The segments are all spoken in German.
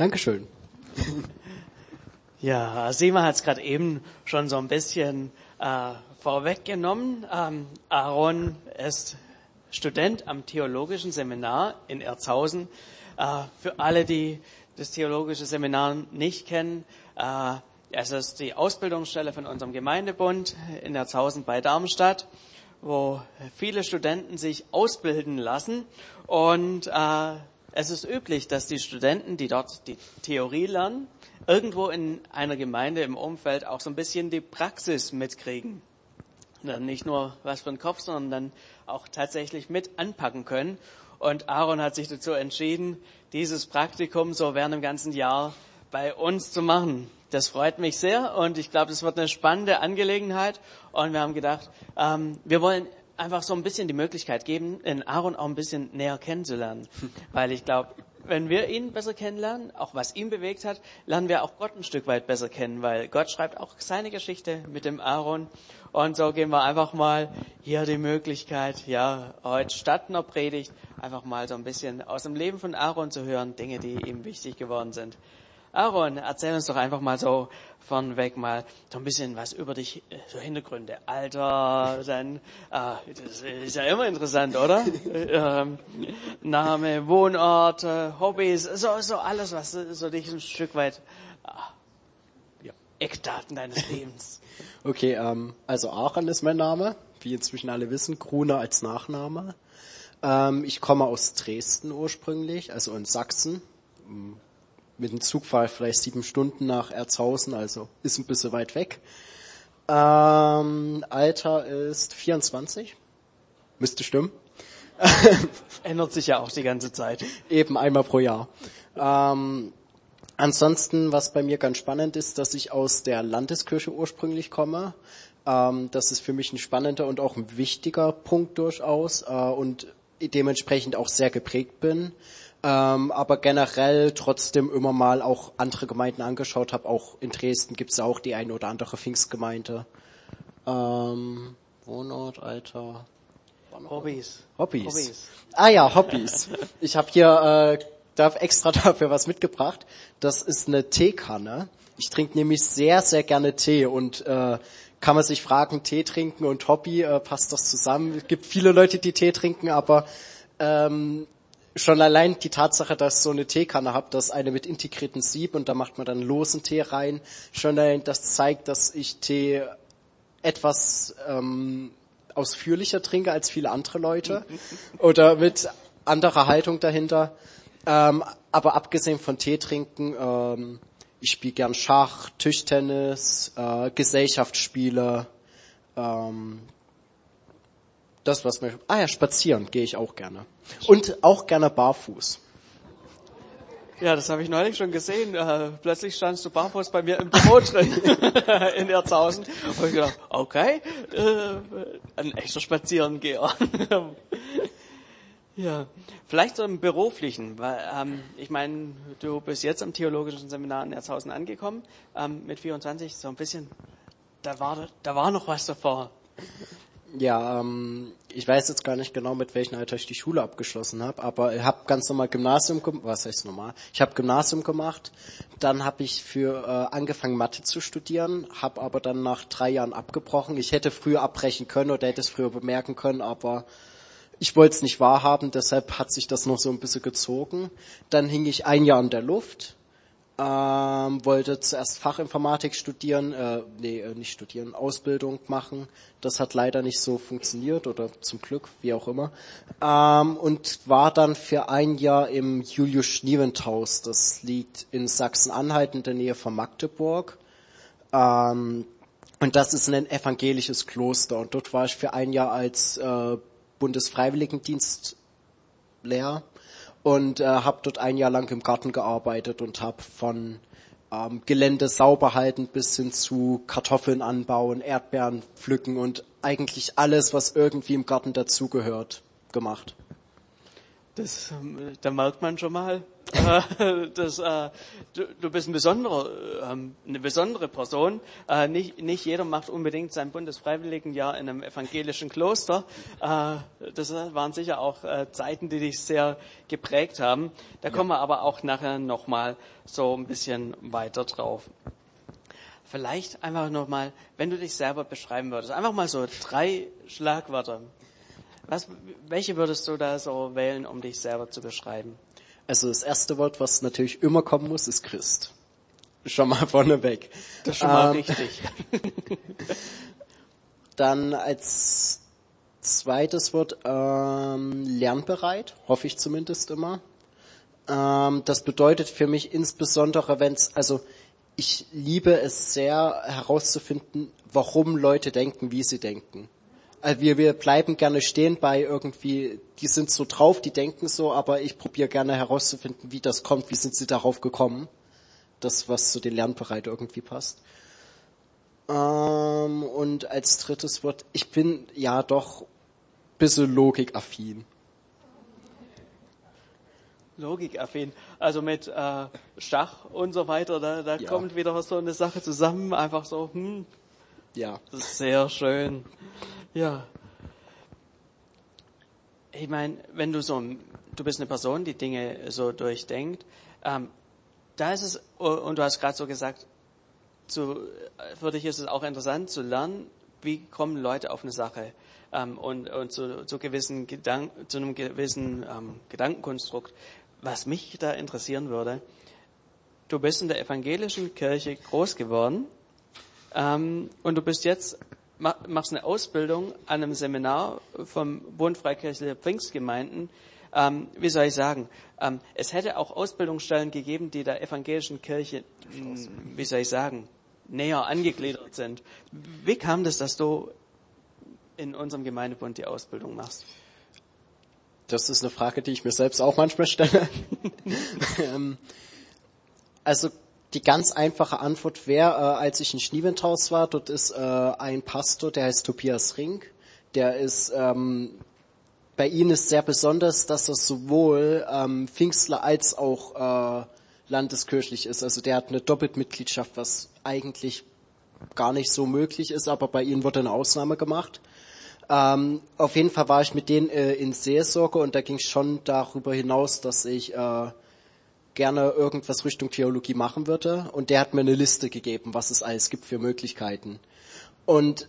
Dankeschön. Ja, Sima hat es gerade eben schon so ein bisschen äh, vorweggenommen. Ähm, Aaron ist Student am Theologischen Seminar in Erzhausen. Äh, für alle, die das Theologische Seminar nicht kennen, äh, es ist die Ausbildungsstelle von unserem Gemeindebund in Erzhausen bei Darmstadt, wo viele Studenten sich ausbilden lassen. Und äh, es ist üblich, dass die Studenten, die dort die Theorie lernen, irgendwo in einer Gemeinde im Umfeld auch so ein bisschen die Praxis mitkriegen. Dann nicht nur was für den Kopf, sondern dann auch tatsächlich mit anpacken können. Und Aaron hat sich dazu entschieden, dieses Praktikum so während dem ganzen Jahr bei uns zu machen. Das freut mich sehr und ich glaube, das wird eine spannende Angelegenheit. Und wir haben gedacht, ähm, wir wollen einfach so ein bisschen die Möglichkeit geben, den Aaron auch ein bisschen näher kennenzulernen. Weil ich glaube, wenn wir ihn besser kennenlernen, auch was ihn bewegt hat, lernen wir auch Gott ein Stück weit besser kennen, weil Gott schreibt auch seine Geschichte mit dem Aaron. Und so geben wir einfach mal hier die Möglichkeit, ja, heute statt einer Predigt, einfach mal so ein bisschen aus dem Leben von Aaron zu hören, Dinge, die ihm wichtig geworden sind. Aaron, erzähl uns doch einfach mal so von weg mal so ein bisschen was über dich, so Hintergründe, Alter, dann, äh, das ist ja immer interessant, oder? ähm, Name, Wohnort, Hobbys, so, so alles, was so dich ein Stück weit, äh, ja, Eckdaten deines Lebens. Okay, ähm, also Aaron ist mein Name, wie inzwischen alle wissen, Gruner als Nachname. Ähm, ich komme aus Dresden ursprünglich, also in Sachsen mit dem Zug fahre ich vielleicht sieben Stunden nach Erzhausen, also ist ein bisschen weit weg. Ähm, Alter ist 24. Müsste stimmen. Ändert sich ja auch die ganze Zeit. Eben einmal pro Jahr. Ähm, ansonsten, was bei mir ganz spannend ist, dass ich aus der Landeskirche ursprünglich komme. Ähm, das ist für mich ein spannender und auch ein wichtiger Punkt durchaus äh, und dementsprechend auch sehr geprägt bin ähm, aber generell trotzdem immer mal auch andere Gemeinden angeschaut habe. Auch in Dresden gibt es auch die eine oder andere Pfingstgemeinde. Ähm, Wohnort, Alter. Hobbys. Hobbys. Hobbys. Ah ja, Hobbys. Ich habe hier äh, darf extra dafür was mitgebracht. Das ist eine Teekanne. Ich trinke nämlich sehr, sehr gerne Tee und äh, kann man sich fragen, Tee trinken und Hobby, äh, passt das zusammen? Es gibt viele Leute, die Tee trinken, aber ähm, schon allein die Tatsache, dass ich so eine Teekanne habe, das eine mit integrierten Sieb und da macht man dann losen Tee rein, schon allein das zeigt, dass ich Tee etwas ähm, ausführlicher trinke als viele andere Leute oder mit anderer Haltung dahinter. Ähm, aber abgesehen von Tee trinken, ähm, ich spiele gern Schach, Tischtennis, äh, Gesellschaftsspiele, ähm, das, was mir, ah ja, spazieren gehe ich auch gerne. Und auch gerne barfuß. Ja, das habe ich neulich schon gesehen. Äh, plötzlich standst du barfuß bei mir im Büro drin in Erzhausen. Und ich gedacht, okay, äh, ein echter Spazierengeher. ja, vielleicht so im beruflichen, weil ähm, ich meine, du bist jetzt am theologischen Seminar in Erzhausen angekommen ähm, mit 24, so ein bisschen. Da war da war noch was davor. Ja, ähm, ich weiß jetzt gar nicht genau, mit welchem Alter ich die Schule abgeschlossen habe, aber ich habe ganz normal Gymnasium gemacht. Was heißt normal? Ich habe Gymnasium gemacht, dann habe ich für äh, angefangen Mathe zu studieren, habe aber dann nach drei Jahren abgebrochen. Ich hätte früher abbrechen können oder hätte es früher bemerken können, aber ich wollte es nicht wahrhaben, deshalb hat sich das noch so ein bisschen gezogen. Dann hing ich ein Jahr in der Luft, ähm, wollte zuerst Fachinformatik studieren, äh, nee, äh, nicht studieren, Ausbildung machen. Das hat leider nicht so funktioniert oder zum Glück, wie auch immer. Ähm, und war dann für ein Jahr im Julius Schniewendhaus. Das liegt in Sachsen-Anhalt in der Nähe von Magdeburg. Ähm, und das ist ein evangelisches Kloster. Und dort war ich für ein Jahr als äh, Bundesfreiwilligendienst Lehrer und äh, habe dort ein Jahr lang im Garten gearbeitet und habe von ähm, Gelände sauber halten bis hin zu Kartoffeln anbauen, Erdbeeren pflücken und eigentlich alles, was irgendwie im Garten dazugehört, gemacht. Das, ähm, da merkt man schon mal, äh, dass äh, du, du bist ein besonderer, ähm, eine besondere Person. Äh, nicht, nicht jeder macht unbedingt sein Bundesfreiwilligenjahr in einem evangelischen Kloster. Äh, das waren sicher auch äh, Zeiten, die dich sehr geprägt haben. Da kommen wir aber auch nachher nochmal so ein bisschen weiter drauf. Vielleicht einfach nochmal, wenn du dich selber beschreiben würdest, einfach mal so drei Schlagwörter. Was, welche würdest du da so wählen, um dich selber zu beschreiben? Also das erste Wort, was natürlich immer kommen muss, ist Christ. Schon mal vorneweg. Das ist schon mal ähm, richtig. dann als zweites Wort ähm, lernbereit, hoffe ich zumindest immer. Ähm, das bedeutet für mich insbesondere, wenn es, also ich liebe es sehr herauszufinden, warum Leute denken, wie sie denken. Also wir, wir bleiben gerne stehen bei irgendwie, die sind so drauf, die denken so, aber ich probiere gerne herauszufinden, wie das kommt, wie sind sie darauf gekommen. Das, was zu den Lernbereit irgendwie passt. Ähm, und als drittes Wort, ich bin ja doch bisschen logikaffin. Logikaffin. Also mit äh, Schach und so weiter, da, da ja. kommt wieder so eine Sache zusammen, einfach so, hm. Ja. Das ist sehr schön. Ja. Ich meine, wenn du so, du bist eine Person, die Dinge so durchdenkt, ähm, da ist es, und du hast gerade so gesagt, zu, für dich ist es auch interessant zu lernen, wie kommen Leute auf eine Sache ähm, und, und zu, zu, gewissen Gedank, zu einem gewissen ähm, Gedankenkonstrukt. Was mich da interessieren würde, du bist in der evangelischen Kirche groß geworden ähm, und du bist jetzt machst eine Ausbildung an einem Seminar vom Bund Freikirchlicher Pfingstgemeinden. Ähm, wie soll ich sagen? Ähm, es hätte auch Ausbildungsstellen gegeben, die der evangelischen Kirche, hm, wie soll ich sagen, näher angegliedert sind. Wie kam das, dass du in unserem Gemeindebund die Ausbildung machst? Das ist eine Frage, die ich mir selbst auch manchmal stelle. Ähm, also die ganz einfache Antwort wäre, äh, als ich in Schnieventhaus war, dort ist äh, ein Pastor, der heißt Tobias Ring. Der ist, ähm, bei ihm ist sehr besonders, dass er sowohl ähm, Pfingstler als auch äh, landeskirchlich ist. Also der hat eine Doppelmitgliedschaft, was eigentlich gar nicht so möglich ist, aber bei ihm wurde eine Ausnahme gemacht. Ähm, auf jeden Fall war ich mit denen äh, in Seelsorge und da ging es schon darüber hinaus, dass ich äh, gerne irgendwas Richtung Theologie machen würde. Und der hat mir eine Liste gegeben, was es alles gibt für Möglichkeiten. Und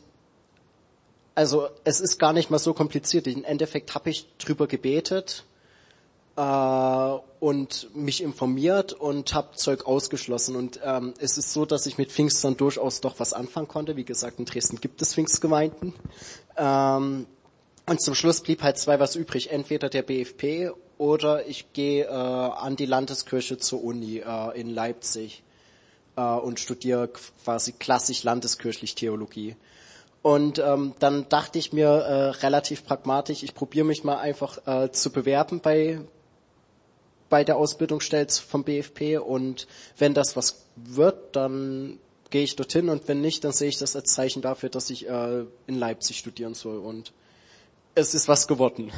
also es ist gar nicht mal so kompliziert. Im Endeffekt habe ich drüber gebetet äh, und mich informiert und habe Zeug ausgeschlossen. Und ähm, es ist so, dass ich mit Pfingstern durchaus doch was anfangen konnte. Wie gesagt, in Dresden gibt es Pfingstgemeinden. Ähm, und zum Schluss blieb halt zwei was übrig. Entweder der BFP oder ich gehe äh, an die Landeskirche zur Uni äh, in Leipzig äh, und studiere quasi klassisch landeskirchlich Theologie. Und ähm, dann dachte ich mir äh, relativ pragmatisch, ich probiere mich mal einfach äh, zu bewerben bei bei der Ausbildungsstelle vom BFP und wenn das was wird, dann gehe ich dorthin und wenn nicht, dann sehe ich das als Zeichen dafür, dass ich äh, in Leipzig studieren soll und es ist was geworden.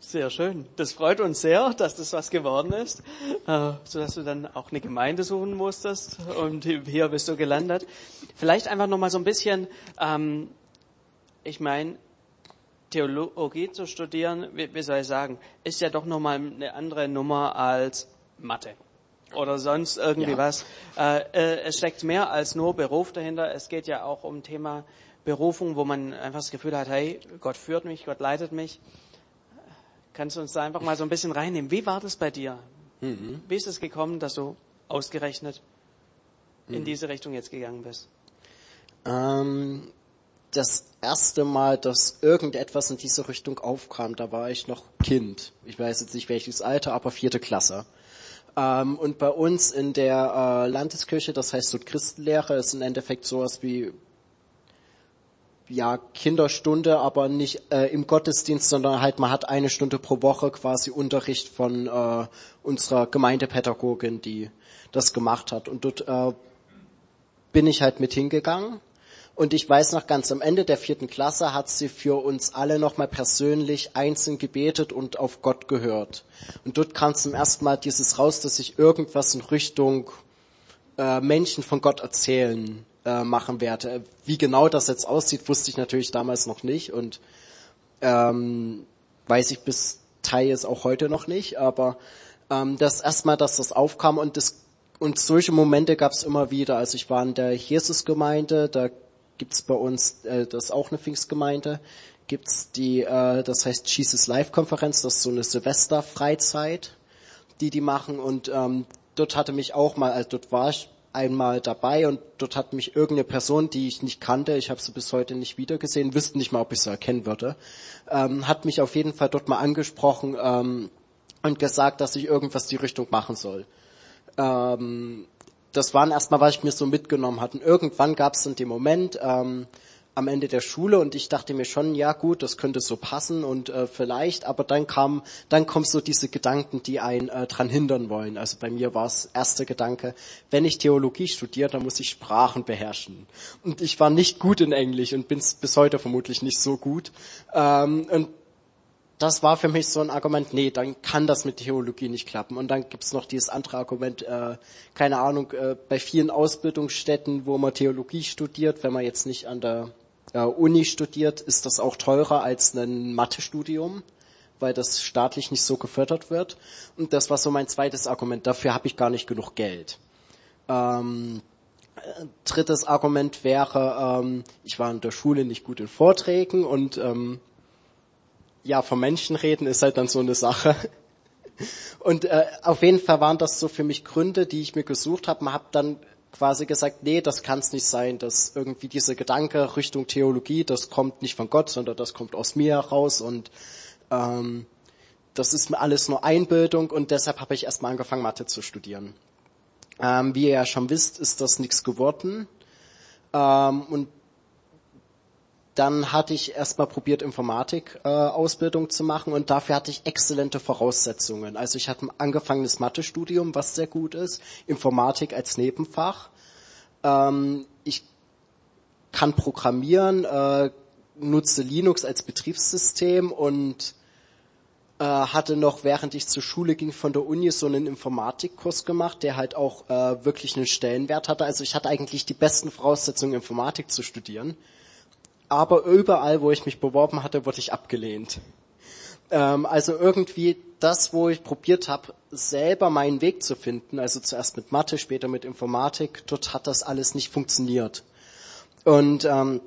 Sehr schön. Das freut uns sehr, dass das was geworden ist, äh, so dass du dann auch eine Gemeinde suchen musstest und hier bist du gelandet. Vielleicht einfach noch mal so ein bisschen, ähm, ich meine, Theologie zu studieren, wie, wie soll ich sagen, ist ja doch noch mal eine andere Nummer als Mathe oder sonst irgendwie ja. was. Äh, äh, es steckt mehr als nur Beruf dahinter. Es geht ja auch um Thema Berufung, wo man einfach das Gefühl hat, hey, Gott führt mich, Gott leitet mich. Kannst du uns da einfach mal so ein bisschen reinnehmen? Wie war das bei dir? Mhm. Wie ist es gekommen, dass du ausgerechnet mhm. in diese Richtung jetzt gegangen bist? Ähm, das erste Mal, dass irgendetwas in diese Richtung aufkam, da war ich noch Kind. Ich weiß jetzt nicht welches Alter, aber vierte Klasse. Ähm, und bei uns in der äh, Landeskirche, das heißt so Christenlehre, ist im Endeffekt sowas wie ja, Kinderstunde, aber nicht äh, im Gottesdienst, sondern halt man hat eine Stunde pro Woche quasi Unterricht von äh, unserer Gemeindepädagogin, die das gemacht hat. Und dort äh, bin ich halt mit hingegangen Und ich weiß noch ganz am Ende der vierten Klasse hat sie für uns alle nochmal persönlich einzeln gebetet und auf Gott gehört. Und dort kam zum ersten Mal dieses raus, dass ich irgendwas in Richtung äh, Menschen von Gott erzählen äh, machen werde. Wie genau das jetzt aussieht, wusste ich natürlich damals noch nicht und ähm, weiß ich bis Teils auch heute noch nicht. Aber ähm, das erstmal, dass das aufkam und das und solche Momente gab es immer wieder. Also ich war in der Jesusgemeinde, da gibt's bei uns, äh, das ist auch eine Pfingstgemeinde, gibt's die, äh, das heißt Jesus Live Konferenz, das ist so eine Silvester-Freizeit, die die machen und ähm, dort hatte mich auch mal, also dort war ich einmal dabei und dort hat mich irgendeine Person, die ich nicht kannte, ich habe sie bis heute nicht wiedergesehen, wüsste nicht mal, ob ich sie erkennen würde, ähm, hat mich auf jeden Fall dort mal angesprochen ähm, und gesagt, dass ich irgendwas die Richtung machen soll. Ähm, das waren erstmal, was ich mir so mitgenommen hatte. Und irgendwann gab es dann den Moment ähm, am Ende der Schule und ich dachte mir schon, ja gut, das könnte so passen und äh, vielleicht, aber dann kam, dann kommen so diese Gedanken, die einen äh, dran hindern wollen. Also bei mir war es erster Gedanke, wenn ich Theologie studiere, dann muss ich Sprachen beherrschen. Und ich war nicht gut in Englisch und bin bis heute vermutlich nicht so gut. Ähm, und das war für mich so ein Argument, nee, dann kann das mit Theologie nicht klappen. Und dann gibt's noch dieses andere Argument, äh, keine Ahnung, äh, bei vielen Ausbildungsstätten, wo man Theologie studiert, wenn man jetzt nicht an der äh, Uni studiert, ist das auch teurer als ein Mathestudium, weil das staatlich nicht so gefördert wird. Und das war so mein zweites Argument, dafür habe ich gar nicht genug Geld. Ähm, drittes Argument wäre, ähm, ich war in der Schule nicht gut in Vorträgen und ähm, ja, vom Menschen reden ist halt dann so eine Sache. Und äh, auf jeden Fall waren das so für mich Gründe, die ich mir gesucht habe. Man hat dann quasi gesagt, nee, das kann es nicht sein, dass irgendwie dieser Gedanke Richtung Theologie, das kommt nicht von Gott, sondern das kommt aus mir heraus und ähm, das ist mir alles nur Einbildung und deshalb habe ich erstmal angefangen, Mathe zu studieren. Ähm, wie ihr ja schon wisst, ist das nichts geworden. Ähm, und dann hatte ich erstmal probiert, Informatik-Ausbildung äh, zu machen und dafür hatte ich exzellente Voraussetzungen. Also ich hatte ein angefangenes Mathestudium, was sehr gut ist, Informatik als Nebenfach. Ähm, ich kann programmieren, äh, nutze Linux als Betriebssystem und äh, hatte noch, während ich zur Schule ging, von der Uni so einen Informatikkurs gemacht, der halt auch äh, wirklich einen Stellenwert hatte. Also ich hatte eigentlich die besten Voraussetzungen, Informatik zu studieren aber überall, wo ich mich beworben hatte, wurde ich abgelehnt. Ähm, also irgendwie das, wo ich probiert habe, selber meinen Weg zu finden, also zuerst mit Mathe, später mit Informatik, dort hat das alles nicht funktioniert. Und ähm,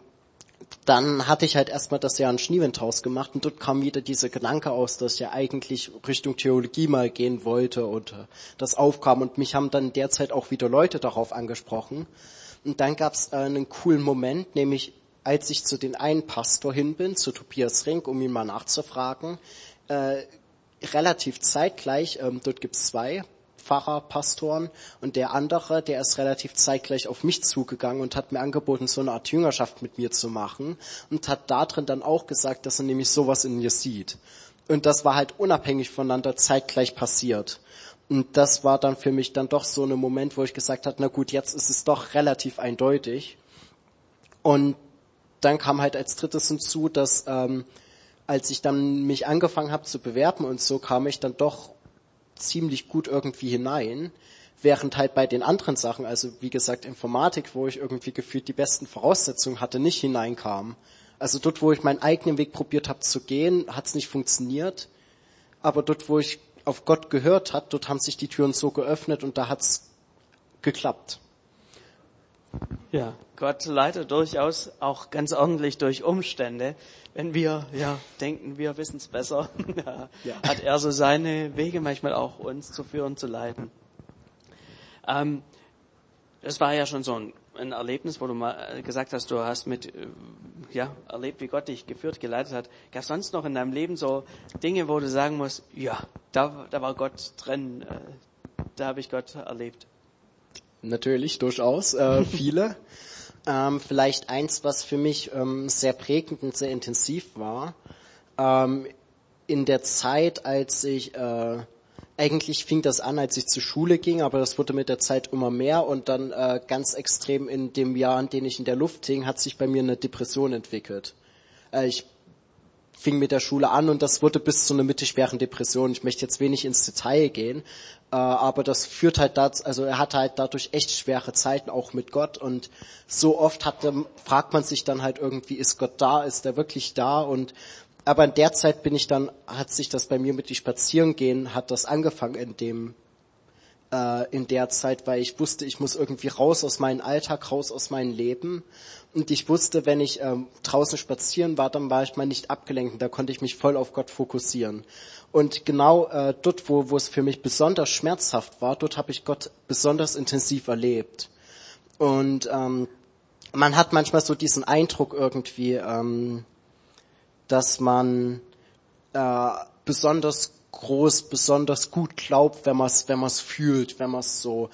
dann hatte ich halt erstmal das Jahr in Schniewendhaus gemacht und dort kam wieder dieser Gedanke aus, dass ich ja eigentlich Richtung Theologie mal gehen wollte und äh, das aufkam und mich haben dann derzeit auch wieder Leute darauf angesprochen. Und dann gab es äh, einen coolen Moment, nämlich als ich zu den einen Pastor hin bin, zu Tobias Rink, um ihn mal nachzufragen, äh, relativ zeitgleich, ähm, dort gibt's zwei Pfarrer, Pastoren und der andere, der ist relativ zeitgleich auf mich zugegangen und hat mir angeboten, so eine Art Jüngerschaft mit mir zu machen und hat da drin dann auch gesagt, dass er nämlich sowas in mir sieht. Und das war halt unabhängig voneinander zeitgleich passiert. Und das war dann für mich dann doch so ein Moment, wo ich gesagt habe, na gut, jetzt ist es doch relativ eindeutig. Und dann kam halt als drittes hinzu, dass ähm, als ich dann mich angefangen habe zu bewerben und so, kam ich dann doch ziemlich gut irgendwie hinein. Während halt bei den anderen Sachen, also wie gesagt Informatik, wo ich irgendwie gefühlt die besten Voraussetzungen hatte, nicht hineinkam. Also dort, wo ich meinen eigenen Weg probiert habe zu gehen, hat es nicht funktioniert. Aber dort, wo ich auf Gott gehört hat, dort haben sich die Türen so geöffnet und da hat's geklappt. Ja, Gott leitet durchaus auch ganz ordentlich durch Umstände. Wenn wir ja denken, wir wissen es besser, ja. hat er so seine Wege manchmal auch uns zu führen, zu leiten. Ähm, das war ja schon so ein, ein, Erlebnis, wo du mal gesagt hast, du hast mit äh, ja erlebt, wie Gott dich geführt, geleitet hat. Gab es sonst noch in deinem Leben so Dinge, wo du sagen musst, ja, da, da war Gott drin, äh, da habe ich Gott erlebt? Natürlich, durchaus, äh, viele. ähm, vielleicht eins, was für mich ähm, sehr prägend und sehr intensiv war. Ähm, in der Zeit, als ich äh, eigentlich fing das an, als ich zur Schule ging, aber das wurde mit der Zeit immer mehr und dann äh, ganz extrem in dem Jahr, in dem ich in der Luft hing, hat sich bei mir eine Depression entwickelt. Äh, ich fing mit der Schule an und das wurde bis zu einer mittelschweren Depression. Ich möchte jetzt wenig ins Detail gehen, äh, aber das führt halt dazu, also er hatte halt dadurch echt schwere Zeiten auch mit Gott und so oft hatte, fragt man sich dann halt irgendwie, ist Gott da, ist er wirklich da und aber in der Zeit bin ich dann, hat sich das bei mir mit die Spazierengehen, hat das angefangen in dem, äh, in der Zeit, weil ich wusste, ich muss irgendwie raus aus meinem Alltag, raus aus meinem Leben. Und ich wusste, wenn ich ähm, draußen spazieren war, dann war ich mal nicht abgelenkt. Und da konnte ich mich voll auf Gott fokussieren. Und genau äh, dort, wo, wo es für mich besonders schmerzhaft war, dort habe ich Gott besonders intensiv erlebt. Und ähm, man hat manchmal so diesen Eindruck irgendwie, ähm, dass man äh, besonders groß, besonders gut glaubt, wenn man es wenn man's fühlt, wenn man es so,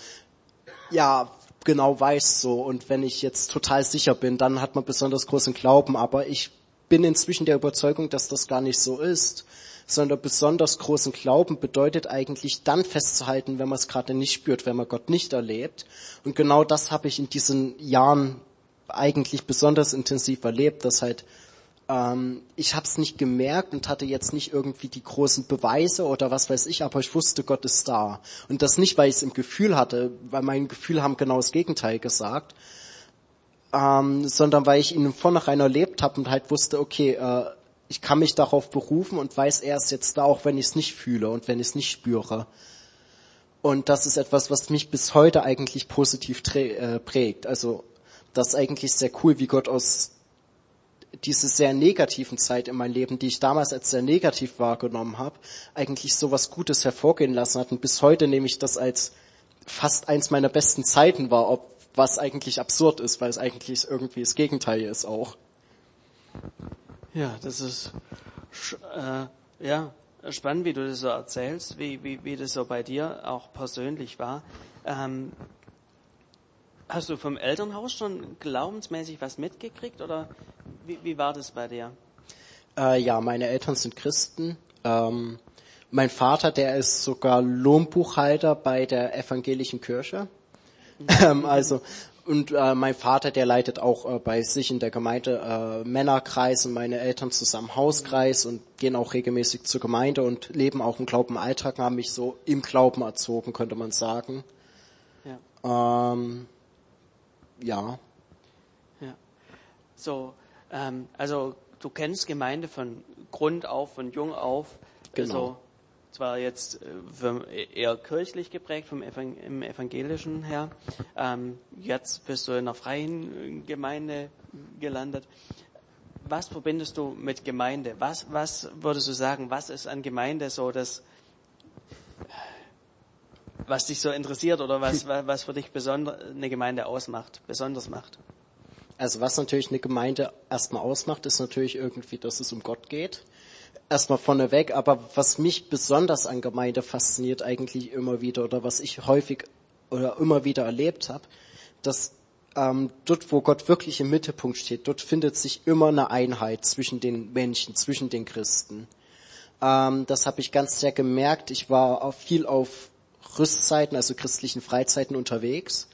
ja, genau weiß so. Und wenn ich jetzt total sicher bin, dann hat man besonders großen Glauben. Aber ich bin inzwischen der Überzeugung, dass das gar nicht so ist, sondern besonders großen Glauben bedeutet eigentlich dann festzuhalten, wenn man es gerade nicht spürt, wenn man Gott nicht erlebt. Und genau das habe ich in diesen Jahren eigentlich besonders intensiv erlebt, dass halt ähm, ich habe es nicht gemerkt und hatte jetzt nicht irgendwie die großen Beweise oder was weiß ich, aber ich wusste, Gott ist da. Und das nicht, weil ich es im Gefühl hatte, weil mein Gefühl haben genau das Gegenteil gesagt, ähm, sondern weil ich ihn von vornherein erlebt habe und halt wusste, okay, äh, ich kann mich darauf berufen und weiß, er ist jetzt da, auch wenn ich es nicht fühle und wenn ich es nicht spüre. Und das ist etwas, was mich bis heute eigentlich positiv äh, prägt. Also das ist eigentlich sehr cool, wie Gott aus diese sehr negativen Zeit in meinem Leben, die ich damals als sehr negativ wahrgenommen habe, eigentlich so was Gutes hervorgehen lassen hat. Und bis heute nehme ich das als fast eins meiner besten Zeiten war, ob, was eigentlich absurd ist, weil es eigentlich irgendwie das Gegenteil ist auch. Ja, das ist äh, ja spannend, wie du das so erzählst, wie, wie, wie das so bei dir auch persönlich war. Ähm, Hast du vom Elternhaus schon glaubensmäßig was mitgekriegt oder wie, wie war das bei dir? Äh, ja, meine Eltern sind Christen. Ähm, mein Vater, der ist sogar Lohnbuchhalter bei der evangelischen Kirche. Mhm. ähm, also und äh, mein Vater, der leitet auch äh, bei sich in der Gemeinde äh, Männerkreis und meine Eltern zusammen Hauskreis und gehen auch regelmäßig zur Gemeinde und leben auch im Glauben Alltag, haben mich so im Glauben erzogen, könnte man sagen. Ja. Ähm, ja. Ja. So, ähm, also du kennst Gemeinde von Grund auf, von jung auf. Genau. Also, zwar jetzt äh, eher kirchlich geprägt vom im evangelischen her. Ähm, jetzt bist du in einer freien Gemeinde gelandet. Was verbindest du mit Gemeinde? Was, was würdest du sagen, was ist an Gemeinde so das, was dich so interessiert oder was, was für dich eine Gemeinde ausmacht, besonders macht? Also was natürlich eine Gemeinde erstmal ausmacht, ist natürlich irgendwie, dass es um Gott geht. Erstmal vorneweg, aber was mich besonders an Gemeinde fasziniert eigentlich immer wieder oder was ich häufig oder immer wieder erlebt habe, dass ähm, dort, wo Gott wirklich im Mittelpunkt steht, dort findet sich immer eine Einheit zwischen den Menschen, zwischen den Christen. Ähm, das habe ich ganz sehr gemerkt. Ich war auch viel auf Rüstzeiten, also christlichen Freizeiten unterwegs.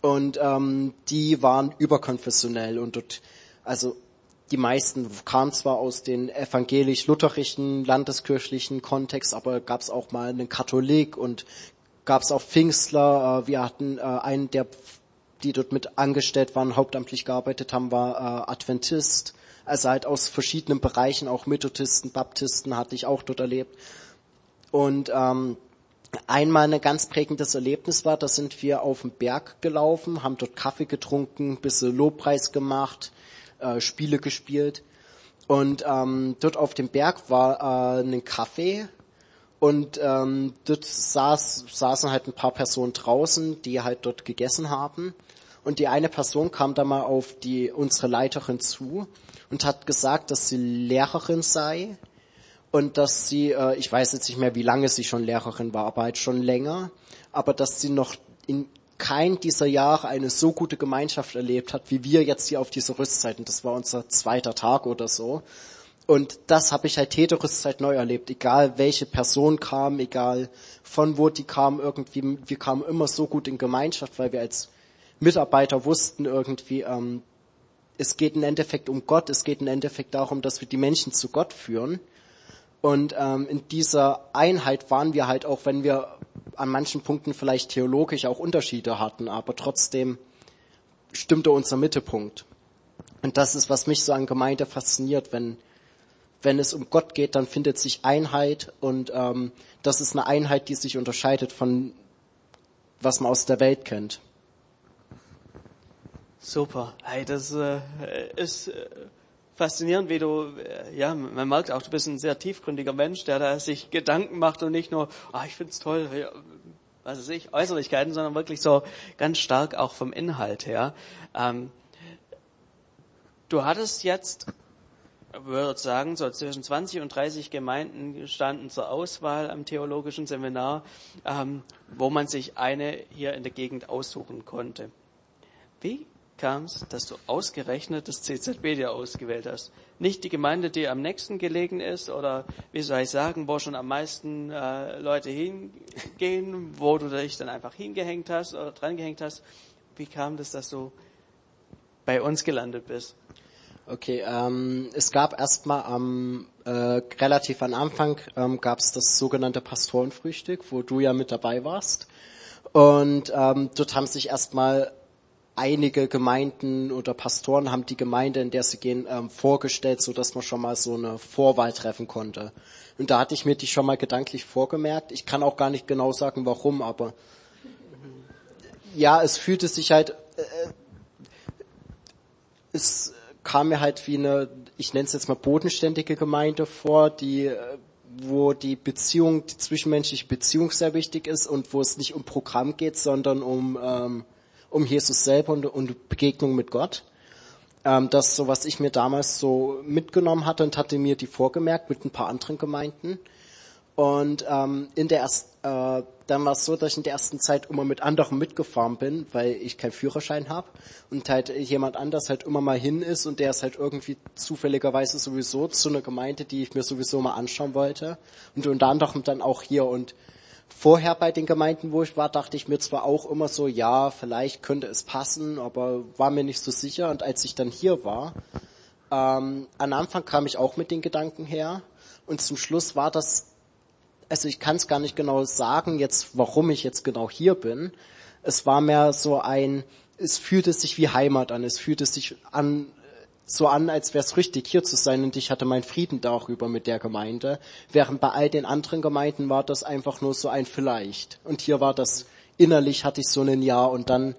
Und ähm, die waren überkonfessionell und dort, also die meisten kamen zwar aus den evangelisch-lutherischen, landeskirchlichen Kontext, aber gab es auch mal einen Katholik und gab es auch Pfingstler. Äh, wir hatten äh, einen, der, die dort mit angestellt waren, hauptamtlich gearbeitet haben, war äh, Adventist. Also halt aus verschiedenen Bereichen, auch Methodisten, Baptisten hatte ich auch dort erlebt. Und ähm, einmal ein ganz prägendes Erlebnis war, da sind wir auf dem Berg gelaufen, haben dort Kaffee getrunken, bisschen Lobpreis gemacht, äh, Spiele gespielt. Und ähm, dort auf dem Berg war äh, ein Kaffee und ähm, dort saß, saßen halt ein paar Personen draußen, die halt dort gegessen haben. Und die eine Person kam da mal auf die unsere Leiterin zu und hat gesagt, dass sie Lehrerin sei und dass sie, äh, ich weiß jetzt nicht mehr, wie lange sie schon Lehrerin war, aber halt schon länger, aber dass sie noch in kein dieser Jahre eine so gute Gemeinschaft erlebt hat, wie wir jetzt hier auf dieser Rüstzeit. Und das war unser zweiter Tag oder so. Und das habe ich halt jede Rüstzeit neu erlebt, egal welche Person kam, egal von wo die kam, irgendwie, wir kamen immer so gut in Gemeinschaft, weil wir als Mitarbeiter wussten irgendwie, ähm, es geht im Endeffekt um Gott, es geht im Endeffekt darum, dass wir die Menschen zu Gott führen. Und ähm, in dieser Einheit waren wir halt auch, wenn wir an manchen Punkten vielleicht theologisch auch Unterschiede hatten, aber trotzdem stimmte unser Mittelpunkt. Und das ist, was mich so an Gemeinde fasziniert, wenn wenn es um Gott geht, dann findet sich Einheit und ähm, das ist eine Einheit, die sich unterscheidet von was man aus der Welt kennt. Super. Hey, das äh, ist äh, faszinierend, wie du, äh, ja, man merkt auch, du bist ein sehr tiefgründiger Mensch, der da sich Gedanken macht und nicht nur, ah, ich find's toll, ja, was weiß ich, Äußerlichkeiten, sondern wirklich so ganz stark auch vom Inhalt her. Ähm, du hattest jetzt, würde sagen, so zwischen 20 und 30 Gemeinden standen zur Auswahl am theologischen Seminar, ähm, wo man sich eine hier in der Gegend aussuchen konnte. Wie kam es, dass du ausgerechnet das CZB dir ausgewählt hast? Nicht die Gemeinde, die am nächsten gelegen ist oder wie soll ich sagen, wo schon am meisten äh, Leute hingehen, wo du dich dann einfach hingehängt hast oder drangehängt hast. Wie kam das, dass du bei uns gelandet bist? Okay, ähm, es gab erstmal am äh, relativ am Anfang ähm, gab es das sogenannte Pastorenfrühstück, wo du ja mit dabei warst. Und ähm, dort haben sich erstmal einige Gemeinden oder Pastoren haben die Gemeinde, in der sie gehen, ähm, vorgestellt, so dass man schon mal so eine Vorwahl treffen konnte. Und da hatte ich mir die schon mal gedanklich vorgemerkt. Ich kann auch gar nicht genau sagen, warum, aber ja, es fühlte sich halt, äh, es kam mir halt wie eine, ich nenne es jetzt mal bodenständige Gemeinde vor, die äh, wo die Beziehung, die zwischenmenschliche Beziehung sehr wichtig ist und wo es nicht um Programm geht, sondern um ähm, um Jesus selber und, und Begegnung mit Gott. Ähm, das so, was ich mir damals so mitgenommen hatte und hatte mir die vorgemerkt mit ein paar anderen Gemeinden. Und ähm, in der ersten, äh, dann war es so, dass ich in der ersten Zeit immer mit anderen mitgefahren bin, weil ich keinen Führerschein habe und halt jemand anders halt immer mal hin ist und der ist halt irgendwie zufälligerweise sowieso zu einer Gemeinde, die ich mir sowieso mal anschauen wollte und unter anderem dann auch hier und Vorher bei den Gemeinden, wo ich war, dachte ich mir zwar auch immer so, ja, vielleicht könnte es passen, aber war mir nicht so sicher. Und als ich dann hier war, ähm, am Anfang kam ich auch mit den Gedanken her. Und zum Schluss war das, also ich kann es gar nicht genau sagen, jetzt, warum ich jetzt genau hier bin. Es war mehr so ein, es fühlte sich wie Heimat an. Es fühlte sich an, so an, als wäre es richtig, hier zu sein und ich hatte meinen Frieden darüber mit der Gemeinde, während bei all den anderen Gemeinden war das einfach nur so ein Vielleicht. Und hier war das innerlich hatte ich so ein Ja und dann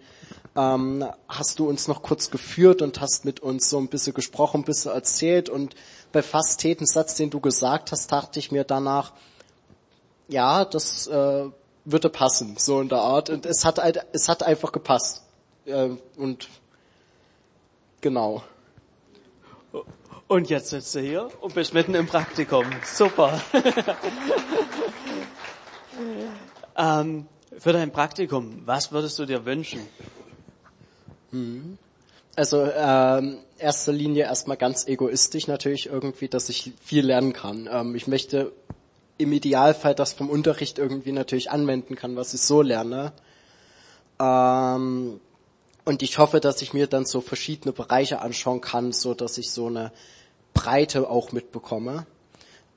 ähm, hast du uns noch kurz geführt und hast mit uns so ein bisschen gesprochen, ein bisschen erzählt und bei fast jedem Satz, den du gesagt hast, dachte ich mir danach, ja, das äh, würde passen, so in der Art. Und es hat, es hat einfach gepasst. Äh, und genau. Und jetzt sitzt du hier und bist mitten im Praktikum. Super. ähm, für dein Praktikum, was würdest du dir wünschen? Hm. Also ähm, erster Linie erstmal ganz egoistisch natürlich irgendwie, dass ich viel lernen kann. Ähm, ich möchte im Idealfall das vom Unterricht irgendwie natürlich anwenden kann, was ich so lerne. Ähm, und ich hoffe, dass ich mir dann so verschiedene Bereiche anschauen kann, so dass ich so eine Breite auch mitbekomme.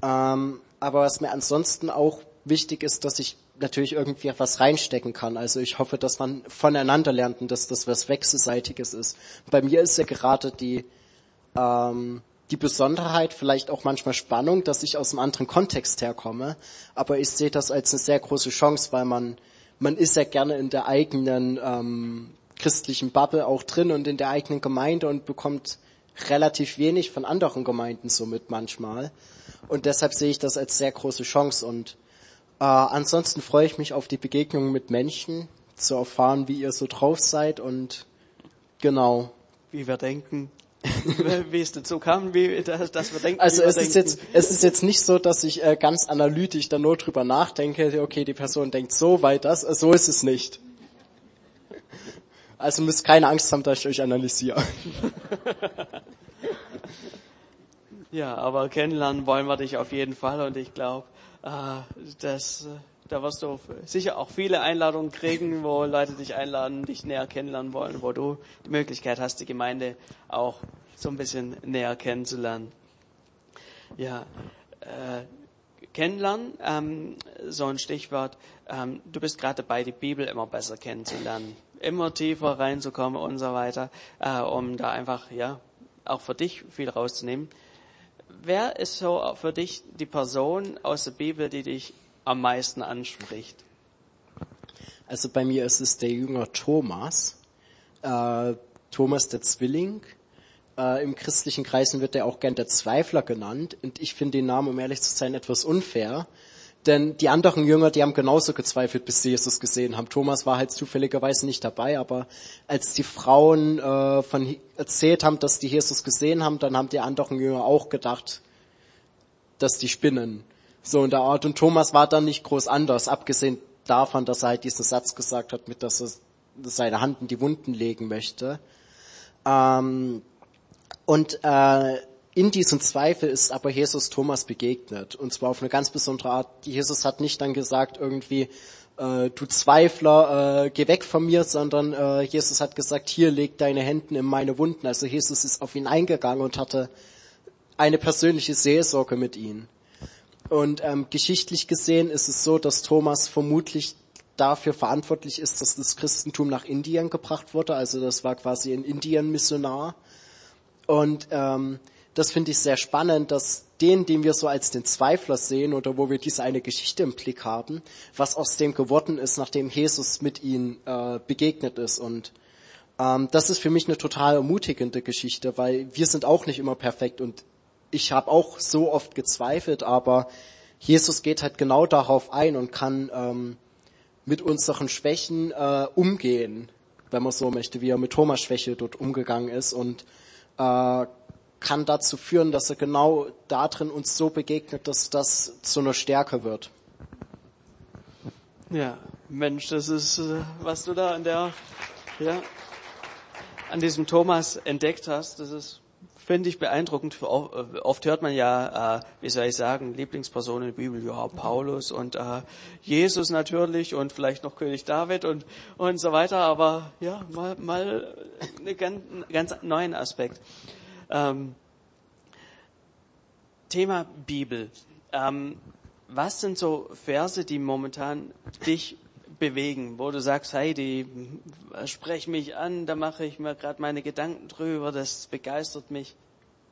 Ähm, aber was mir ansonsten auch wichtig ist, dass ich natürlich irgendwie was reinstecken kann. Also ich hoffe, dass man voneinander lernt und dass das was Wechselseitiges ist. Bei mir ist ja gerade die, ähm, die Besonderheit, vielleicht auch manchmal Spannung, dass ich aus einem anderen Kontext herkomme. Aber ich sehe das als eine sehr große Chance, weil man, man ist ja gerne in der eigenen ähm, christlichen Bubble auch drin und in der eigenen Gemeinde und bekommt relativ wenig von anderen Gemeinden so mit manchmal. Und deshalb sehe ich das als sehr große Chance. Und äh, ansonsten freue ich mich auf die Begegnungen mit Menschen, zu erfahren, wie ihr so drauf seid und genau. Wie wir denken. wie es dazu kam, wie, dass, dass wir denken. Also wir es denken. ist jetzt, es ist jetzt nicht so, dass ich äh, ganz analytisch da nur drüber nachdenke, okay, die Person denkt so, weil das, so ist es nicht. Also müsst keine Angst haben, dass ich euch analysiere. Ja, aber kennenlernen wollen wir dich auf jeden Fall und ich glaube, äh, dass äh, da wirst du sicher auch viele Einladungen kriegen, wo Leute dich einladen, dich näher kennenlernen wollen, wo du die Möglichkeit hast, die Gemeinde auch so ein bisschen näher kennenzulernen. Ja, äh, kennenlernen, ähm, so ein Stichwort. Ähm, du bist gerade dabei, die Bibel immer besser kennenzulernen, immer tiefer reinzukommen und so weiter, äh, um da einfach ja auch für dich viel rauszunehmen. Wer ist so für dich die Person aus der Bibel, die dich am meisten anspricht? Also bei mir ist es der Jünger Thomas, äh, Thomas der Zwilling. Äh, Im christlichen Kreisen wird er auch gern der Zweifler genannt und ich finde den Namen, um ehrlich zu sein, etwas unfair. Denn die anderen Jünger, die haben genauso gezweifelt, bis sie Jesus gesehen haben. Thomas war halt zufälligerweise nicht dabei, aber als die Frauen äh, von erzählt haben, dass die Jesus gesehen haben, dann haben die anderen Jünger auch gedacht, dass die spinnen. So in der Art. Und Thomas war dann nicht groß anders, abgesehen davon, dass er halt diesen Satz gesagt hat, mit dass er seine Hand in die Wunden legen möchte. Ähm, und äh, in diesem Zweifel ist aber Jesus Thomas begegnet. Und zwar auf eine ganz besondere Art. Jesus hat nicht dann gesagt irgendwie, äh, du Zweifler, äh, geh weg von mir, sondern äh, Jesus hat gesagt, hier leg deine Hände in meine Wunden. Also Jesus ist auf ihn eingegangen und hatte eine persönliche Seelsorge mit ihm. Und ähm, geschichtlich gesehen ist es so, dass Thomas vermutlich dafür verantwortlich ist, dass das Christentum nach Indien gebracht wurde. Also das war quasi ein Indien-Missionar. Und ähm, das finde ich sehr spannend, dass den, den wir so als den Zweifler sehen oder wo wir diese eine Geschichte im Blick haben, was aus dem geworden ist, nachdem Jesus mit ihm äh, begegnet ist. Und ähm, das ist für mich eine total ermutigende Geschichte, weil wir sind auch nicht immer perfekt und ich habe auch so oft gezweifelt, aber Jesus geht halt genau darauf ein und kann ähm, mit unseren Schwächen äh, umgehen, wenn man so möchte, wie er mit Thomas Schwäche dort umgegangen ist und äh, kann dazu führen, dass er genau darin uns so begegnet, dass das zu einer Stärke wird. Ja, Mensch, das ist, äh, was du da an der, ja, an diesem Thomas entdeckt hast, das ist finde ich beeindruckend. Oft hört man ja, äh, wie soll ich sagen, Lieblingspersonen in der Bibel, ja, Paulus und äh, Jesus natürlich und vielleicht noch König David und, und so weiter. Aber ja, mal, mal einen ganz, ganz neuen Aspekt. Ähm, Thema Bibel. Ähm, was sind so Verse, die momentan dich bewegen, wo du sagst, hey, die sprech mich an, da mache ich mir gerade meine Gedanken drüber, das begeistert mich.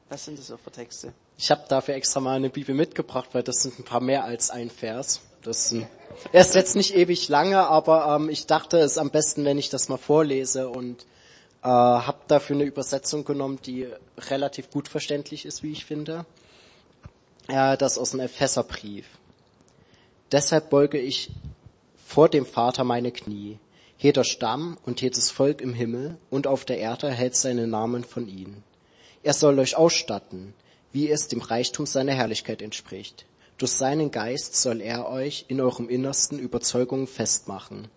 Was sind das so für Texte? Ich habe dafür extra mal eine Bibel mitgebracht, weil das sind ein paar mehr als ein Vers. Das er ist jetzt nicht ewig lange, aber ähm, ich dachte, es ist am besten, wenn ich das mal vorlese und äh, habe dafür eine Übersetzung genommen, die relativ gut verständlich ist, wie ich finde. Äh, das aus dem Epheserbrief. Deshalb beuge ich vor dem Vater meine Knie. Jeder Stamm und jedes Volk im Himmel und auf der Erde hält seinen Namen von ihnen. Er soll euch ausstatten, wie es dem Reichtum seiner Herrlichkeit entspricht. Durch seinen Geist soll er euch in eurem Innersten Überzeugungen festmachen.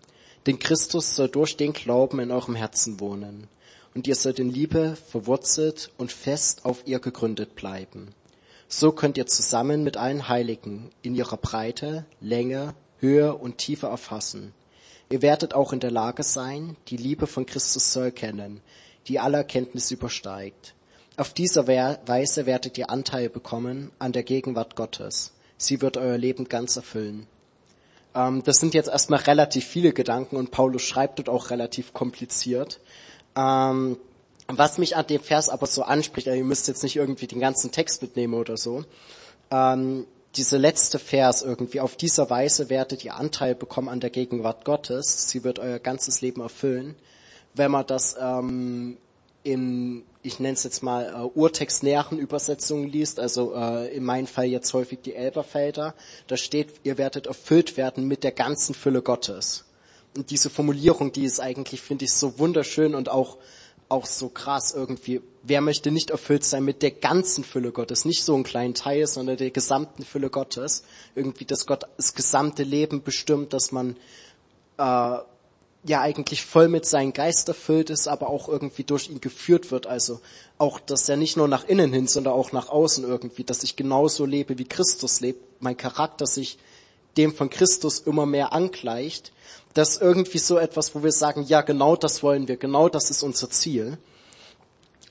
Denn Christus soll durch den Glauben in eurem Herzen wohnen. Und ihr sollt in Liebe verwurzelt und fest auf ihr gegründet bleiben. So könnt ihr zusammen mit allen Heiligen in ihrer Breite, Länge, Höhe und Tiefe erfassen. Ihr werdet auch in der Lage sein, die Liebe von Christus zu erkennen, die aller Kenntnis übersteigt. Auf diese Weise werdet ihr Anteil bekommen an der Gegenwart Gottes. Sie wird euer Leben ganz erfüllen. Ähm, das sind jetzt erstmal relativ viele Gedanken und Paulus schreibt dort auch relativ kompliziert. Ähm, was mich an dem Vers aber so anspricht, ihr müsst jetzt nicht irgendwie den ganzen Text mitnehmen oder so, ähm, diese letzte Vers irgendwie, auf dieser Weise werdet ihr Anteil bekommen an der Gegenwart Gottes, sie wird euer ganzes Leben erfüllen. Wenn man das ähm, in, ich nenne es jetzt mal, uh, urtextnäheren Übersetzungen liest, also uh, in meinem Fall jetzt häufig die Elberfelder, da steht, ihr werdet erfüllt werden mit der ganzen Fülle Gottes. Und diese Formulierung, die ist eigentlich, finde ich, so wunderschön und auch auch so krass irgendwie. Wer möchte nicht erfüllt sein mit der ganzen Fülle Gottes? Nicht so einen kleinen Teil, sondern der gesamten Fülle Gottes. Irgendwie, dass Gott das gesamte Leben bestimmt, dass man äh, ja eigentlich voll mit seinem Geist erfüllt ist, aber auch irgendwie durch ihn geführt wird. Also auch, dass er nicht nur nach innen hin, sondern auch nach außen irgendwie, dass ich genauso lebe, wie Christus lebt, mein Charakter sich dem von Christus immer mehr angleicht. Das ist irgendwie so etwas, wo wir sagen, ja, genau das wollen wir, genau das ist unser Ziel.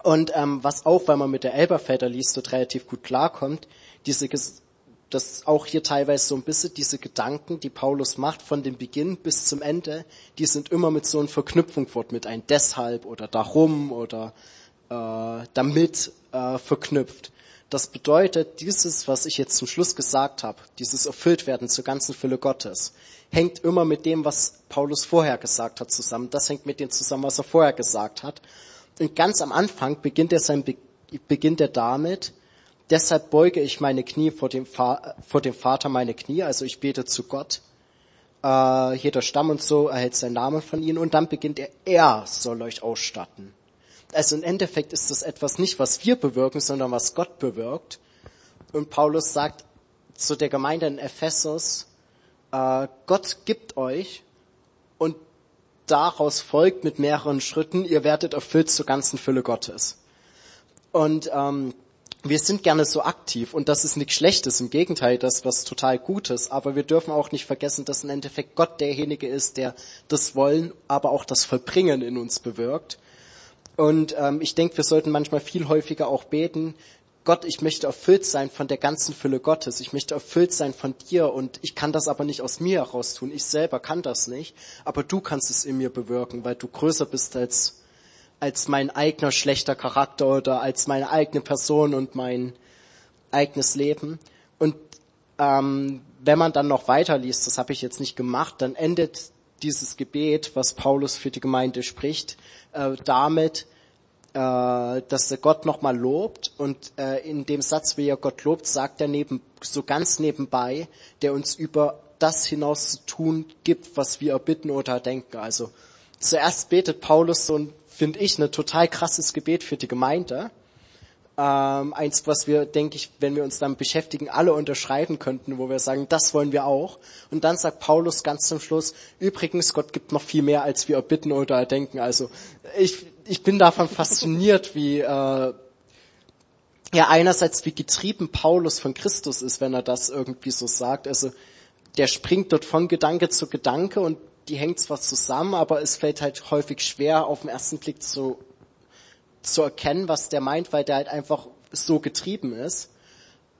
Und ähm, was auch, weil man mit der Elberfelder dort relativ gut klarkommt, diese das auch hier teilweise so ein bisschen diese Gedanken, die Paulus macht von dem Beginn bis zum Ende, die sind immer mit so einem Verknüpfungswort mit ein deshalb oder darum oder äh, damit äh, verknüpft. Das bedeutet, dieses, was ich jetzt zum Schluss gesagt habe, dieses Erfülltwerden zur ganzen Fülle Gottes, hängt immer mit dem, was Paulus vorher gesagt hat, zusammen. Das hängt mit dem zusammen, was er vorher gesagt hat. Und ganz am Anfang beginnt er sein, beginnt er damit, Deshalb beuge ich meine Knie vor dem, vor dem Vater meine Knie, also ich bete zu Gott. Äh, jeder Stamm und so erhält seinen Namen von ihnen und dann beginnt er, er soll euch ausstatten. Also im Endeffekt ist das etwas nicht, was wir bewirken, sondern was Gott bewirkt. Und Paulus sagt zu der Gemeinde in Ephesus, äh, Gott gibt euch und daraus folgt mit mehreren Schritten, ihr werdet erfüllt zur ganzen Fülle Gottes. Und ähm, wir sind gerne so aktiv und das ist nichts Schlechtes, im Gegenteil, das ist was total Gutes, aber wir dürfen auch nicht vergessen, dass im Endeffekt Gott derjenige ist, der das Wollen, aber auch das Vollbringen in uns bewirkt. Und ähm, ich denke, wir sollten manchmal viel häufiger auch beten, Gott, ich möchte erfüllt sein von der ganzen Fülle Gottes. Ich möchte erfüllt sein von dir und ich kann das aber nicht aus mir heraus tun. Ich selber kann das nicht, aber du kannst es in mir bewirken, weil du größer bist als als mein eigener schlechter Charakter oder als meine eigene Person und mein eigenes Leben. Und ähm, wenn man dann noch weiterliest, das habe ich jetzt nicht gemacht, dann endet dieses Gebet, was Paulus für die Gemeinde spricht, äh, damit, äh, dass er Gott nochmal lobt. Und äh, in dem Satz, wie er Gott lobt, sagt er neben, so ganz nebenbei, der uns über das hinaus zu tun gibt, was wir erbitten oder denken. Also zuerst betet Paulus so ein finde ich, ein total krasses Gebet für die Gemeinde. Ähm, eins, was wir, denke ich, wenn wir uns damit beschäftigen, alle unterschreiben könnten, wo wir sagen, das wollen wir auch. Und dann sagt Paulus ganz zum Schluss, übrigens, Gott gibt noch viel mehr, als wir erbitten oder erdenken. Also ich, ich bin davon fasziniert, wie äh, ja einerseits wie getrieben Paulus von Christus ist, wenn er das irgendwie so sagt. Also der springt dort von Gedanke zu Gedanke und die hängt zwar zusammen, aber es fällt halt häufig schwer, auf den ersten Blick zu, zu erkennen, was der meint, weil der halt einfach so getrieben ist.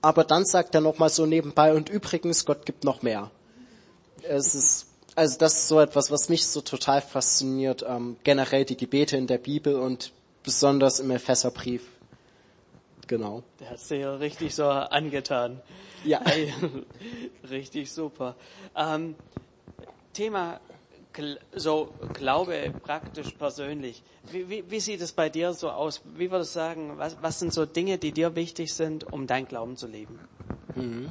Aber dann sagt er nochmal so nebenbei, und übrigens, Gott gibt noch mehr. Es ist, also das ist so etwas, was mich so total fasziniert, ähm, generell die Gebete in der Bibel und besonders im Epheserbrief. Genau. Der hat sich ja richtig so angetan. Ja. richtig super. Ähm, Thema so Glaube praktisch persönlich. Wie, wie, wie, sieht es bei dir so aus? Wie würdest du sagen, was, was sind so Dinge, die dir wichtig sind, um dein Glauben zu leben? Mhm.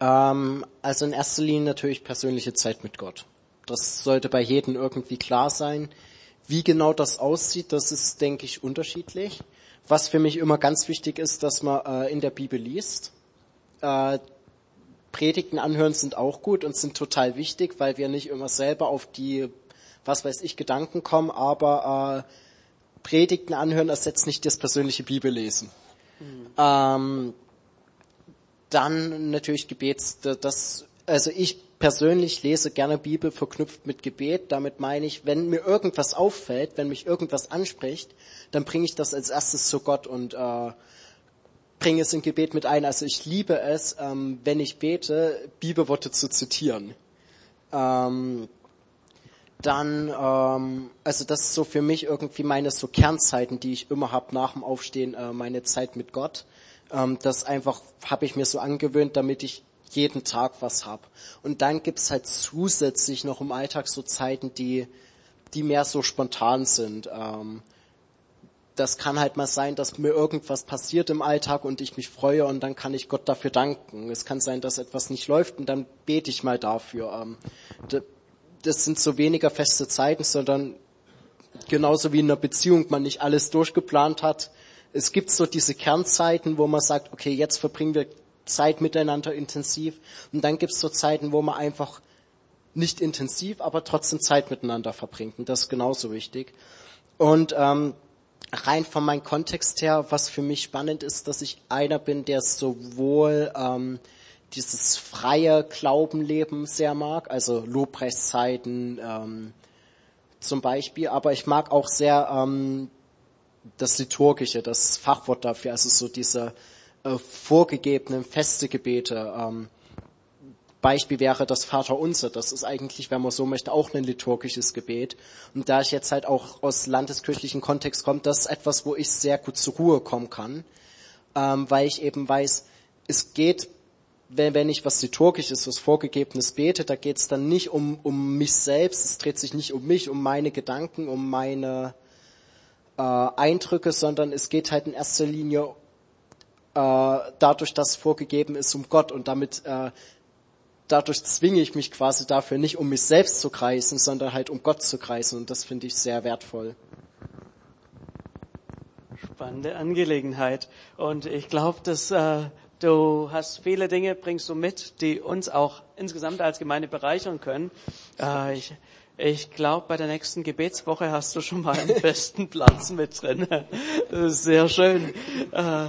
Ähm, also in erster Linie natürlich persönliche Zeit mit Gott. Das sollte bei jedem irgendwie klar sein. Wie genau das aussieht, das ist, denke ich, unterschiedlich. Was für mich immer ganz wichtig ist, dass man äh, in der Bibel liest. Äh, Predigten anhören sind auch gut und sind total wichtig, weil wir nicht immer selber auf die, was weiß ich, Gedanken kommen, aber äh, Predigten anhören ersetzt nicht das persönliche Bibellesen. Mhm. Ähm, dann natürlich Gebets, das, also ich persönlich lese gerne Bibel verknüpft mit Gebet. Damit meine ich, wenn mir irgendwas auffällt, wenn mich irgendwas anspricht, dann bringe ich das als erstes zu Gott und äh, bringe es in Gebet mit ein. Also ich liebe es, ähm, wenn ich bete, Bibelworte zu zitieren. Ähm, dann, ähm, also das ist so für mich irgendwie meine so Kernzeiten, die ich immer habe nach dem Aufstehen, äh, meine Zeit mit Gott. Ähm, das einfach habe ich mir so angewöhnt, damit ich jeden Tag was hab. Und dann gibt's halt zusätzlich noch im Alltag so Zeiten, die, die mehr so spontan sind. Ähm, das kann halt mal sein, dass mir irgendwas passiert im Alltag und ich mich freue und dann kann ich Gott dafür danken. Es kann sein, dass etwas nicht läuft und dann bete ich mal dafür. Ähm, das sind so weniger feste Zeiten, sondern genauso wie in einer Beziehung man nicht alles durchgeplant hat. Es gibt so diese Kernzeiten, wo man sagt, okay, jetzt verbringen wir Zeit miteinander intensiv. Und dann gibt es so Zeiten, wo man einfach nicht intensiv, aber trotzdem Zeit miteinander verbringt. Und das ist genauso wichtig. Und ähm, rein von meinem Kontext her, was für mich spannend ist, dass ich einer bin, der sowohl ähm, dieses freie Glaubenleben sehr mag, also Lobpreiszeiten ähm, zum Beispiel, aber ich mag auch sehr ähm, das Liturgische, das Fachwort dafür, also so diese äh, vorgegebenen feste Gebete. Ähm, Beispiel wäre das Vaterunser. Das ist eigentlich, wenn man so möchte, auch ein liturgisches Gebet. Und da ich jetzt halt auch aus landeskirchlichen Kontext komme, das ist etwas, wo ich sehr gut zur Ruhe kommen kann, ähm, weil ich eben weiß, es geht, wenn, wenn ich was liturgisches, was vorgegebenes bete, da geht es dann nicht um, um mich selbst, es dreht sich nicht um mich, um meine Gedanken, um meine äh, Eindrücke, sondern es geht halt in erster Linie äh, dadurch, dass vorgegeben ist, um Gott und damit äh, dadurch zwinge ich mich quasi dafür nicht, um mich selbst zu kreisen, sondern halt um Gott zu kreisen und das finde ich sehr wertvoll. Spannende Angelegenheit und ich glaube, dass äh, du hast viele Dinge bringst du mit, die uns auch insgesamt als Gemeinde bereichern können. Äh, ich ich glaube, bei der nächsten Gebetswoche hast du schon mal einen festen Platz mit drin. Sehr schön. Äh,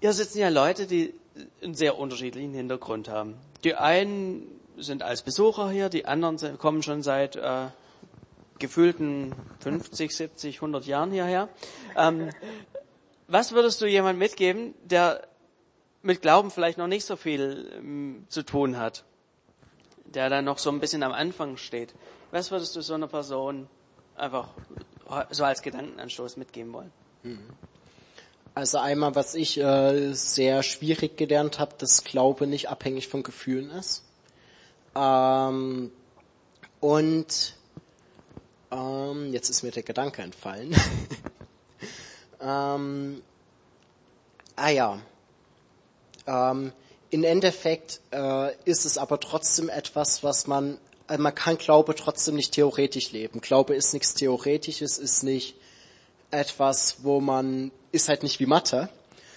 hier sitzen ja Leute, die einen sehr unterschiedlichen Hintergrund haben. Die einen sind als Besucher hier, die anderen kommen schon seit äh, gefühlten 50, 70, 100 Jahren hierher. Ähm, was würdest du jemand mitgeben, der mit Glauben vielleicht noch nicht so viel ähm, zu tun hat, der da noch so ein bisschen am Anfang steht? Was würdest du so einer Person einfach so als Gedankenanstoß mitgeben wollen? Mhm. Also einmal, was ich äh, sehr schwierig gelernt habe, dass Glaube nicht abhängig von Gefühlen ist. Ähm, und ähm, jetzt ist mir der Gedanke entfallen. ähm, ah ja. Ähm, in Endeffekt äh, ist es aber trotzdem etwas, was man, also man kann Glaube trotzdem nicht theoretisch leben. Glaube ist nichts Theoretisches, ist nicht etwas, wo man ist halt nicht wie Mathe,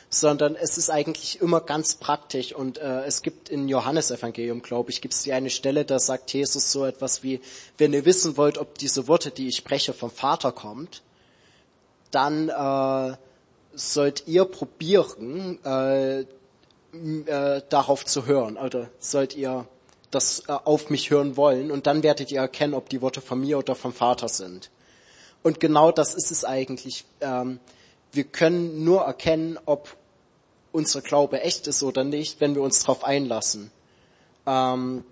sondern es ist eigentlich immer ganz praktisch. Und äh, es gibt in Johannesevangelium, glaube ich, gibt es die eine Stelle, da sagt Jesus so etwas wie, wenn ihr wissen wollt, ob diese Worte, die ich spreche, vom Vater kommt, dann äh, sollt ihr probieren, äh, äh, darauf zu hören. Oder sollt ihr das äh, auf mich hören wollen und dann werdet ihr erkennen, ob die Worte von mir oder vom Vater sind. Und genau das ist es eigentlich. Ähm, wir können nur erkennen, ob unser Glaube echt ist oder nicht, wenn wir uns darauf einlassen. Ähm,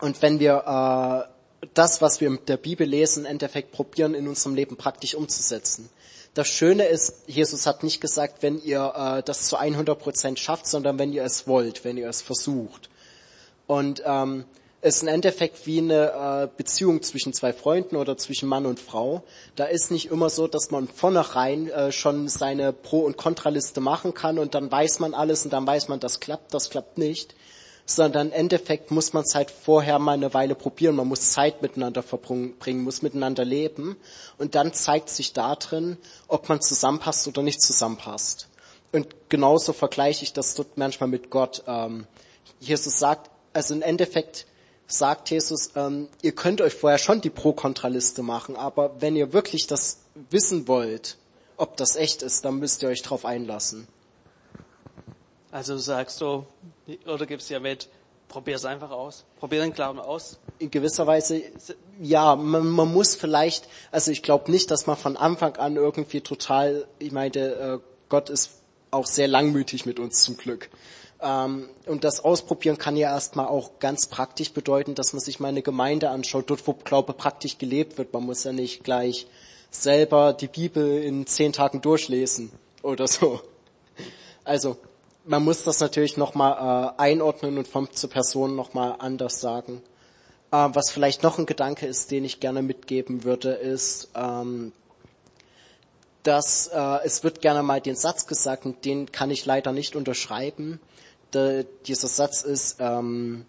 und wenn wir äh, das, was wir mit der Bibel lesen, im Endeffekt probieren, in unserem Leben praktisch umzusetzen. Das Schöne ist, Jesus hat nicht gesagt, wenn ihr äh, das zu 100 Prozent schafft, sondern wenn ihr es wollt, wenn ihr es versucht. Und ähm, ist im Endeffekt wie eine äh, Beziehung zwischen zwei Freunden oder zwischen Mann und Frau. Da ist nicht immer so, dass man vornherein äh, schon seine Pro- und Kontraliste machen kann und dann weiß man alles und dann weiß man, das klappt, das klappt nicht. Sondern im Endeffekt muss man es halt vorher mal eine Weile probieren. Man muss Zeit miteinander verbringen, muss miteinander leben. Und dann zeigt sich da drin, ob man zusammenpasst oder nicht zusammenpasst. Und genauso vergleiche ich das dort manchmal mit Gott. Ähm, Jesus sagt, also im Endeffekt, sagt Jesus, ähm, ihr könnt euch vorher schon die Pro-Kontra-Liste machen, aber wenn ihr wirklich das wissen wollt, ob das echt ist, dann müsst ihr euch darauf einlassen. Also sagst du, oder gibst du ja mit, probier es einfach aus. Probier den Glauben aus. In gewisser Weise, ja, man, man muss vielleicht, also ich glaube nicht, dass man von Anfang an irgendwie total, ich meinte, äh, Gott ist auch sehr langmütig mit uns zum Glück. Ähm, und das Ausprobieren kann ja erstmal auch ganz praktisch bedeuten, dass man sich mal eine Gemeinde anschaut, dort wo Glaube praktisch gelebt wird. Man muss ja nicht gleich selber die Bibel in zehn Tagen durchlesen oder so. Also man muss das natürlich nochmal äh, einordnen und von zur Person nochmal anders sagen. Äh, was vielleicht noch ein Gedanke ist, den ich gerne mitgeben würde, ist, ähm, dass äh, es wird gerne mal den Satz gesagt, und den kann ich leider nicht unterschreiben, der, dieser Satz ist, ähm,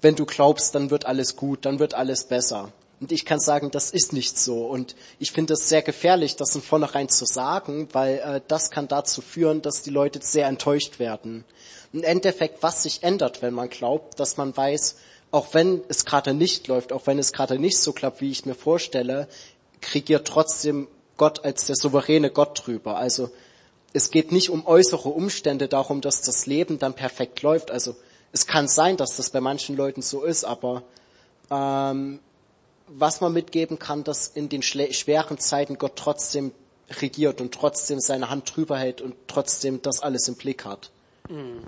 wenn du glaubst, dann wird alles gut, dann wird alles besser. Und ich kann sagen, das ist nicht so. Und ich finde es sehr gefährlich, das von vornherein zu sagen, weil äh, das kann dazu führen, dass die Leute sehr enttäuscht werden. Im Endeffekt, was sich ändert, wenn man glaubt, dass man weiß, auch wenn es gerade nicht läuft, auch wenn es gerade nicht so klappt, wie ich mir vorstelle, regiert trotzdem Gott als der souveräne Gott drüber. Also es geht nicht um äußere Umstände darum, dass das Leben dann perfekt läuft. Also es kann sein, dass das bei manchen Leuten so ist, aber ähm, was man mitgeben kann, dass in den schweren Zeiten Gott trotzdem regiert und trotzdem seine Hand drüber hält und trotzdem das alles im Blick hat. Hm.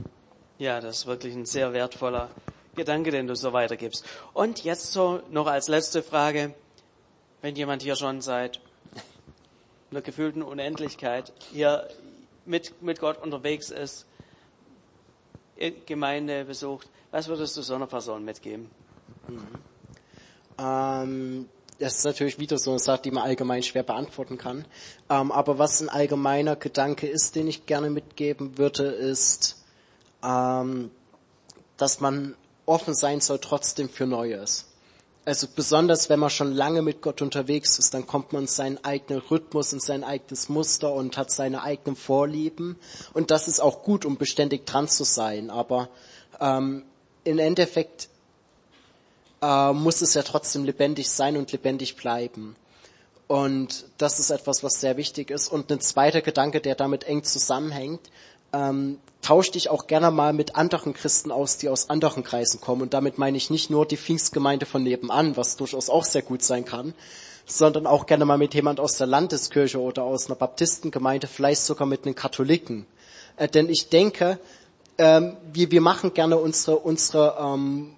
Ja, das ist wirklich ein sehr wertvoller Gedanke, den du so weitergibst. Und jetzt so noch als letzte Frage, wenn jemand hier schon seit einer gefühlten Unendlichkeit hier mit, mit Gott unterwegs ist, Gemeinde besucht, was würdest du so einer Person mitgeben? Mhm. Ähm, das ist natürlich wieder so eine Sache, die man allgemein schwer beantworten kann. Ähm, aber was ein allgemeiner Gedanke ist, den ich gerne mitgeben würde, ist, ähm, dass man offen sein soll trotzdem für Neues. Also besonders wenn man schon lange mit Gott unterwegs ist, dann kommt man in seinen eigenen Rhythmus, in sein eigenes Muster und hat seine eigenen Vorlieben. Und das ist auch gut, um beständig dran zu sein. Aber ähm, im Endeffekt äh, muss es ja trotzdem lebendig sein und lebendig bleiben. Und das ist etwas, was sehr wichtig ist. Und ein zweiter Gedanke, der damit eng zusammenhängt, ähm, tausch dich auch gerne mal mit anderen Christen aus, die aus anderen Kreisen kommen. Und damit meine ich nicht nur die Pfingstgemeinde von nebenan, was durchaus auch sehr gut sein kann, sondern auch gerne mal mit jemand aus der Landeskirche oder aus einer Baptistengemeinde, vielleicht sogar mit einem Katholiken. Äh, denn ich denke, ähm, wir, wir machen gerne unsere, unsere ähm,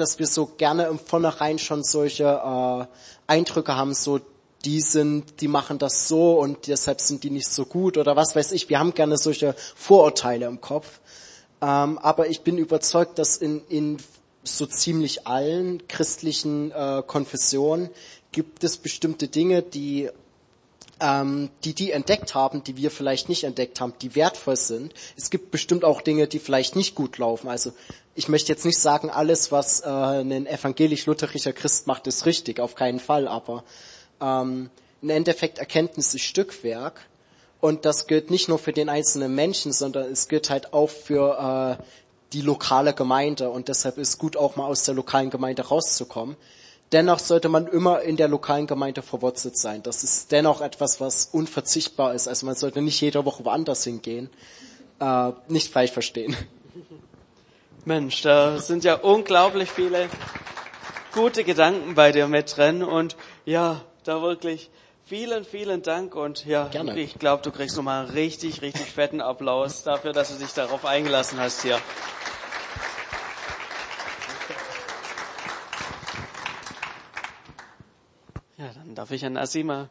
dass wir so gerne im Vornherein schon solche äh, Eindrücke haben, so die sind, die machen das so und deshalb sind die nicht so gut oder was weiß ich. Wir haben gerne solche Vorurteile im Kopf. Ähm, aber ich bin überzeugt, dass in, in so ziemlich allen christlichen äh, Konfessionen gibt es bestimmte Dinge, die ähm, die die entdeckt haben, die wir vielleicht nicht entdeckt haben, die wertvoll sind. Es gibt bestimmt auch Dinge, die vielleicht nicht gut laufen. Also ich möchte jetzt nicht sagen, alles, was äh, ein evangelisch-lutherischer Christ macht, ist richtig, auf keinen Fall, aber ähm, im Endeffekt Erkenntnis ist Stückwerk. Und das gilt nicht nur für den einzelnen Menschen, sondern es gilt halt auch für äh, die lokale Gemeinde. Und deshalb ist gut auch mal aus der lokalen Gemeinde rauszukommen. Dennoch sollte man immer in der lokalen Gemeinde verwurzelt sein. Das ist dennoch etwas, was unverzichtbar ist. Also man sollte nicht jede Woche woanders hingehen. Äh, nicht falsch verstehen. Mensch, da sind ja unglaublich viele gute Gedanken bei dir mit drin und ja, da wirklich vielen, vielen Dank und ja, Gerne. ich glaube, du kriegst nochmal einen richtig, richtig fetten Applaus dafür, dass du dich darauf eingelassen hast hier. Ja, dann darf ich an Asima